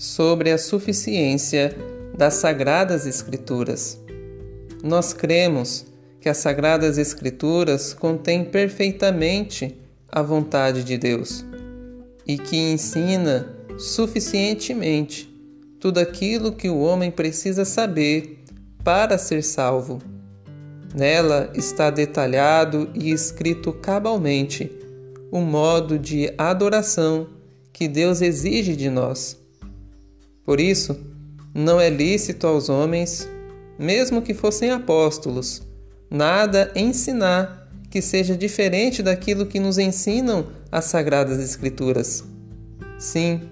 sobre a suficiência das Sagradas Escrituras. Nós cremos que as Sagradas Escrituras contêm perfeitamente a vontade de Deus e que ensina suficientemente tudo aquilo que o homem precisa saber para ser salvo. Nela está detalhado e escrito cabalmente o modo de adoração que Deus exige de nós. Por isso, não é lícito aos homens, mesmo que fossem apóstolos, nada ensinar que seja diferente daquilo que nos ensinam as Sagradas Escrituras. Sim,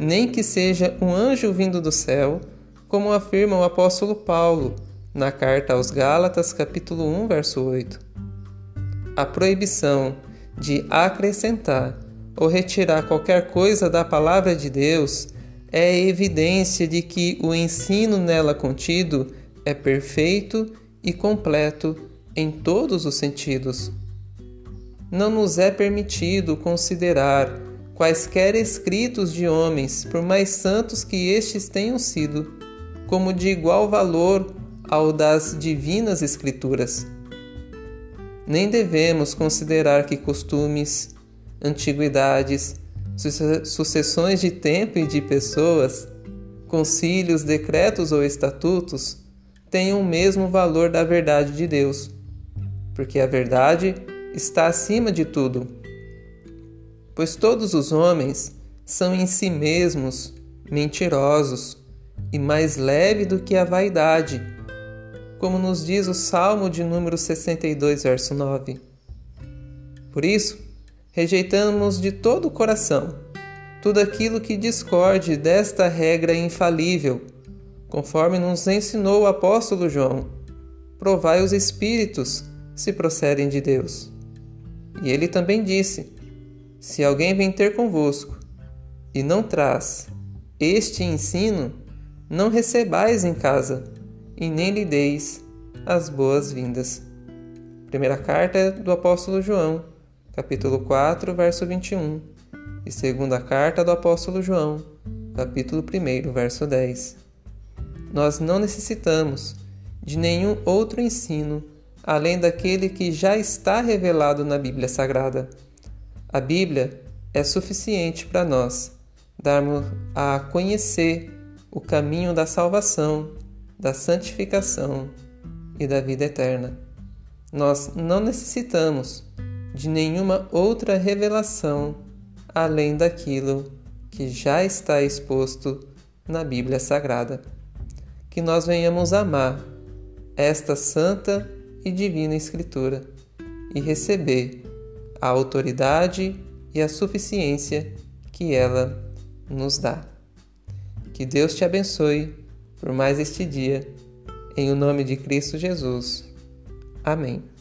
nem que seja um anjo vindo do céu, como afirma o apóstolo Paulo na carta aos Gálatas, capítulo 1, verso 8. A proibição de acrescentar ou retirar qualquer coisa da palavra de Deus é evidência de que o ensino nela contido é perfeito e completo em todos os sentidos. Não nos é permitido considerar quaisquer escritos de homens, por mais santos que estes tenham sido, como de igual valor ao das divinas Escrituras. Nem devemos considerar que costumes, antiguidades, sucessões de tempo e de pessoas, concílios, decretos ou estatutos tenham o mesmo valor da verdade de Deus, porque a verdade está acima de tudo pois todos os homens são em si mesmos mentirosos e mais leve do que a vaidade, como nos diz o Salmo de número 62, verso 9. Por isso, rejeitamos de todo o coração tudo aquilo que discorde desta regra infalível, conforme nos ensinou o apóstolo João. Provai os espíritos se procedem de Deus. E ele também disse: se alguém vem ter convosco e não traz este ensino, não recebais em casa e nem lhe deis as boas-vindas. Primeira carta do apóstolo João, capítulo 4, verso 21, e segunda carta do apóstolo João, capítulo 1, verso 10. Nós não necessitamos de nenhum outro ensino além daquele que já está revelado na Bíblia Sagrada. A Bíblia é suficiente para nós darmos a conhecer o caminho da salvação, da santificação e da vida eterna. Nós não necessitamos de nenhuma outra revelação além daquilo que já está exposto na Bíblia Sagrada. Que nós venhamos amar esta santa e divina Escritura e receber a autoridade e a suficiência que ela nos dá. Que Deus te abençoe por mais este dia, em o nome de Cristo Jesus. Amém.